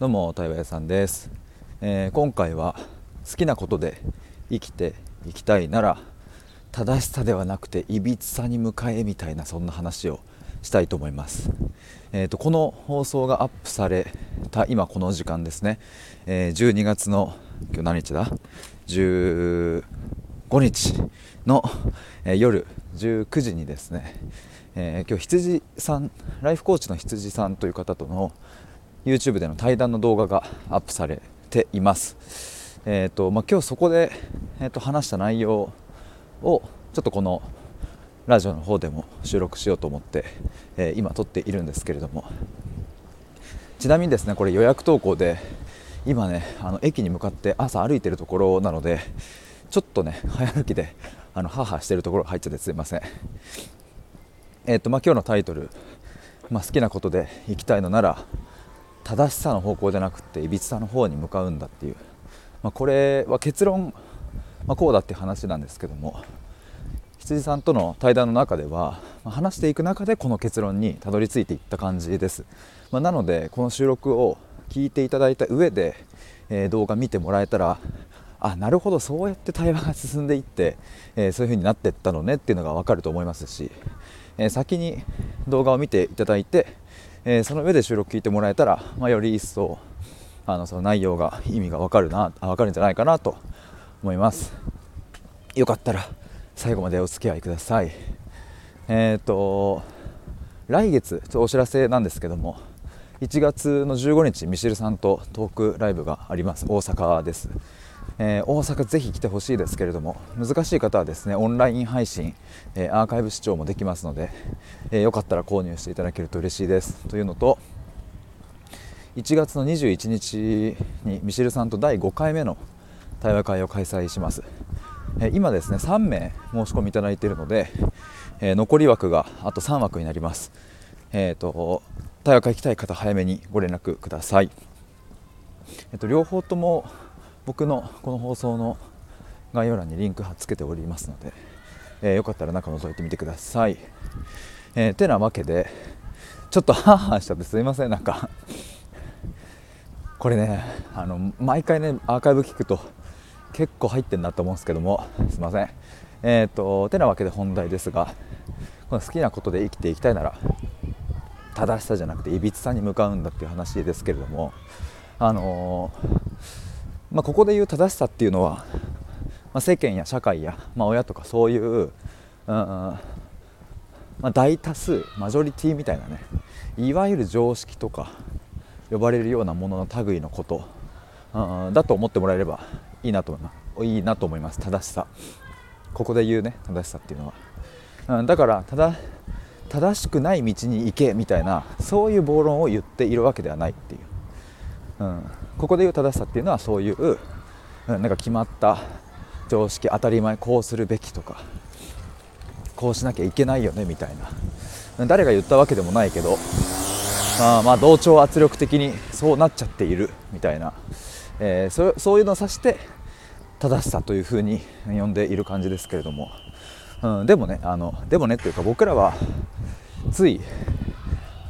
どうも対話屋さんです、えー、今回は好きなことで生きていきたいなら正しさではなくていびつさに向かえみたいなそんな話をしたいと思います、えーと、この放送がアップされた今この時間ですね、えー、12月の今日何日だ？15日の、えー、夜19時にですね、えー、今日羊さんライフコーチの羊さんという方との YouTube での対談の動画がアップされています。えーとまあ、今日そこで、えー、と話した内容をちょっとこのラジオの方でも収録しようと思って、えー、今撮っているんですけれどもちなみにですねこれ予約投稿で今ねあの駅に向かって朝歩いてるところなのでちょっとね早歩きであのハーハーしてるところ入っちゃってすいませんえっ、ー、とまあ今日のタイトル、まあ、好きなことで行きたいのなら正しさの方向じゃなくていびつさの方に向かうんだっていう、まあ、これは結論、まあ、こうだって話なんですけども羊さんとの対談の中では、まあ、話していく中でこの結論にたどり着いていった感じです、まあ、なのでこの収録を聞いていただいた上で、えー、動画見てもらえたらあなるほどそうやって対話が進んでいって、えー、そういう風になっていったのねっていうのが分かると思いますし、えー、先に動画を見ていただいてえー、その上で収録聞いてもらえたら、まあ、より一層あのその内容が意味が分かるな分かるんじゃないかなと思います。よかったら最後までお付き合いください。えっ、ー、と来月ちょお知らせなんですけども1月の15日ミシルさんとトークライブがあります。大阪です。えー、大阪ぜひ来てほしいですけれども難しい方はですねオンライン配信、えー、アーカイブ視聴もできますので、えー、よかったら購入していただけると嬉しいです。というのと1月の21日にミシルさんと第5回目の対話会を開催します、え今ですね3名申し込みいただいているので、え残り枠があと3枠になります。えっ、と対話会行きたい方早めにご連絡ください。えっと両方とも僕のこの放送の概要欄にリンク貼っつけておりますので、えー、よかったら中覗いてみてください。えー、てなわけでちょっとハーハーしちゃってすいません。なんかこれねあの毎回ねアーカイブ聞くと結構入ってんなと思うんですけどもすいません。えっ、ー、とてなわけで本題ですがこの好きなことで生きていきたいなら正しさじゃなくていびつさに向かうんだっていう話ですけれどもあのーまあ、ここで言う正しさっていうのは、まあ、世間や社会や、まあ、親とかそういう、うんまあ、大多数マジョリティみたいなねいわゆる常識とか呼ばれるようなものの類のこと、うん、だと思ってもらえればいいなと思います。いいなと思います。正しさ。ここで言うね正しさっていうのは、うん、だからただ正しくない道に行けみたいなそういう暴論を言っているわけではないっていう、うん、ここで言う正しさっていうのはそういう、うんなんか決まった常識当たり前こうするべきとかこうしなきゃいけないよねみたいな。誰が言ったわけでもないけどあまあ同調圧力的にそうなっちゃっているみたいな、えー、そそういうのを指して正しさというふうに呼んでいる感じですけれども、うん、でもねあのでもねっていうか僕らはつい、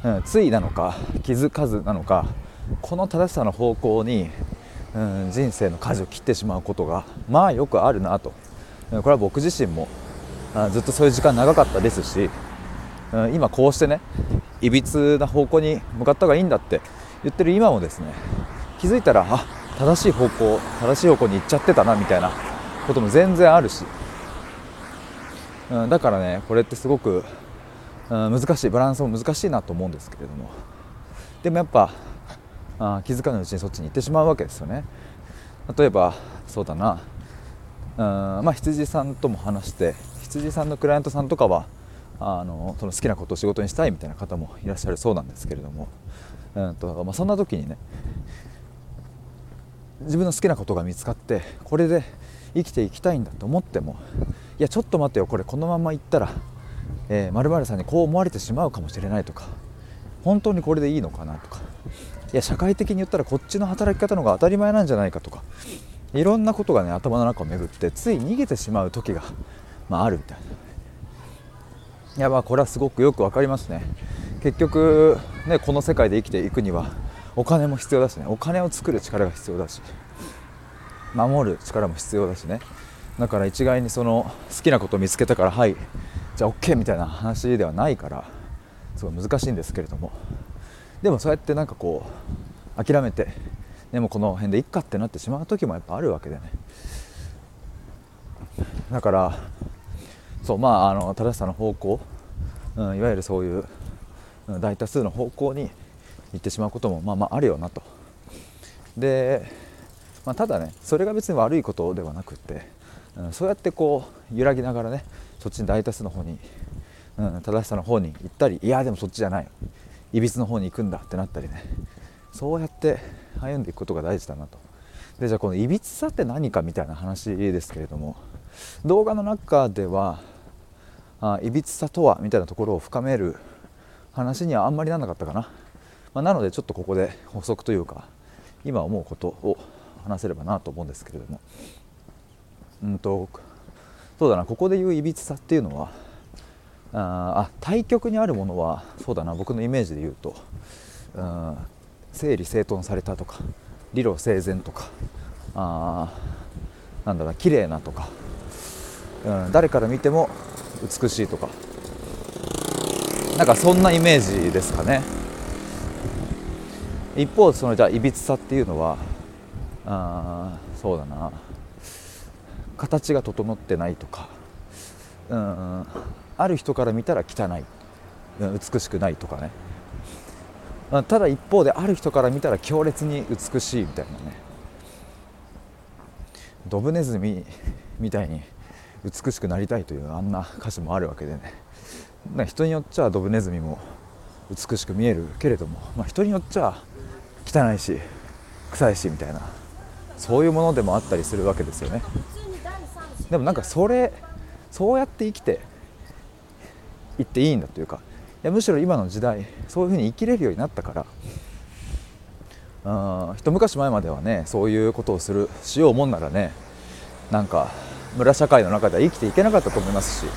うん、ついなのか気づかずなのかこの正しさの方向に、うん、人生の舵を切ってしまうことがまあよくあるなと。これは僕自身もあずっとそういう時間長かったですし、うん、今こうしてねいびつな方向に向かった方がいいんだって言ってる今もですね気づいたらあ正しい方向正しい方向に行っちゃってたなみたいなことも全然あるし、うん、だからねこれってすごく、うん、難しいバランスも難しいなと思うんですけれども。でもやっぱあ気づかぬうちにそっちに行ってしまうわけですよね。例えばそうだな。うんまあ羊さんとも話して羊さんのクライアントさんとかはあのその好きなことを仕事にしたいみたいな方もいらっしゃるそうなんですけれども、うんとまあ、そんな時にね自分の好きなことが見つかってこれで生きていきたいんだと思ってもいやちょっと待ってよこれこのまま行ったらまる、えー、さんにこう思われてしまうかもしれないとか本当にこれでいいのかなとか。いや社会的に言ったらこっちの働き方の方が当たり前なんじゃないかとかいろんなことがね頭の中を巡ってつい逃げてしまう時が、まあ、あるみたいな。いやまあこれはすごくよく分かりますね。結局ねこの世界で生きていくにはお金も必要だしね。お金を作る力が必要だし守る力も必要だしね。だから一概にその好きなことを見つけたからはいじゃあ OK みたいな話ではないからすごい難しいんですけれども。でもそうやってなんかこう諦めてでもこの辺でいっかってなってしまう時もやっぱあるわけでね。だからそうまああの正しさの方向、うん、いわゆるそういう大多数の方向に行ってしまうこともまあまああるよなと。で、まあ、ただねそれが別に悪いことではなくて、うん、そうやってこう揺らぎながらねそっちに大多数の方に、うん、正しさの方に行ったりいやでもそっちじゃない。いびつの方に行くんだってなったりね。そうやって歩んでいくことが大事だなと。でじゃあこのいびつさって何かみたいな話ですけれども動画の中ではあいびつさとはみたいなところを深める話にはあんまりならなかったかな、まあ、なのでちょっとここで補足というか今思うことを話せればなと思うんですけれども。うんとそうだなここで言ういびつさっていうのはああ対極にあるものはそうだな僕のイメージで言うと、うん、整理整頓されたとか理路整然とかあなんだろう綺麗なとか、うん、誰から見ても美しいとか。なんかそんなイメージですかね。一方そのじゃあいびつさっていうのはあそうだな。形が整ってないとか、うん、ある人から見たら汚い、うん、美しくないとかね。ただ一方である人から見たら強烈に美しいみたいなね。ドブネズミみたいに美しくなりたいというあんな歌詞もあるわけでね人によっちゃドブネズミも美しく見えるけれども、まあ、人によっちゃ汚いし臭いしみたいなそういうものでもあったりするわけですよね。でもなんかそれそうやって生きていっていいんだというかいやむしろ今の時代そういうふうに生きれるようになったからうん一昔前まではねそういうことをするしようもんならねなんか村社会の中では生きていけなかったと思いますし、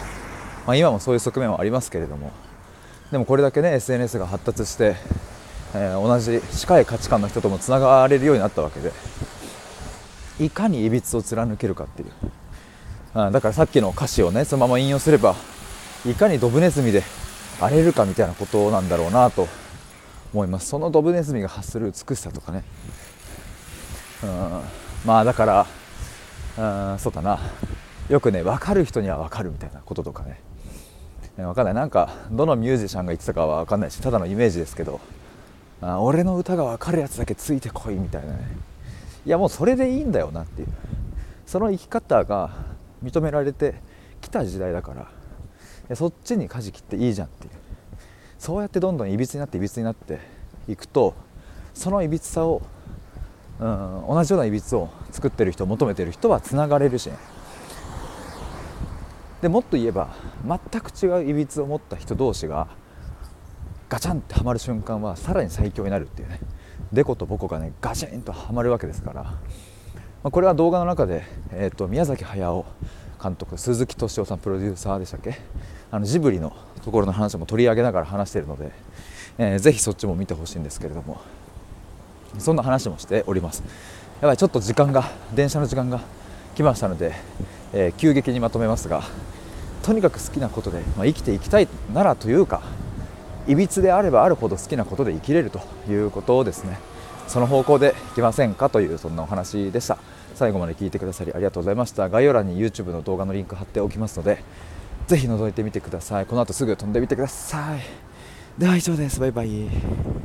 まあ、今もそういう側面はありますけれどもでもこれだけね SNS が発達して、えー、同じ近い価値観の人ともつながれるようになったわけでいかにいびつを貫けるかっていう。あだからさっきの歌詞をねそのまま引用すればいかにドブネズミで荒れるかみたいなことなんだろうなと思います。そのドブネズミが発する美しさとかね。うんまあだからうんそうだな。よくね分かる人には分かるみたいなこととかね。分かんない。なんかどのミュージシャンが言ってたかは分かんないしただのイメージですけど。あ俺の歌が分かるやつだけついてこいみたいなね。いやもうそれでいいんだよなっていう。その生き方が認められてきた時代だからそっちに舵切っていいじゃんっていう。そうやってどんどんいびつになっていびつになっていくとそのいびつさを、うん、同じようないびつを作ってる人求めてる人はつながれるし、ね、でもっと言えば全く違ういびつを持った人同士がガチャンってはまる瞬間はさらに最強になるっていうね。デコとボコがねガチンとはまるわけですから、まあ、これは動画の中で、えーと宮崎駿監督鈴木敏夫さんプロデューサーでしたっけ？あのジブリのところの話も取り上げながら話しているので、えー、ぜひそっちも見てほしいんですけれどもそんな話もしております。やばいちょっと時間が電車の時間が来ましたので、えー、急激にまとめますがとにかく好きなことで、まあ、生きていきたいならというかいびつであればあるほど好きなことで生きれるということですね。その方向でいきませんかというそんなお話でした。最後まで聞いてくださりありがとうございました。概要欄に YouTube の動画のリンク貼っておきますのでぜひ覗いてみてください。この後すぐ飛んでみてください。では以上です。バイバイ。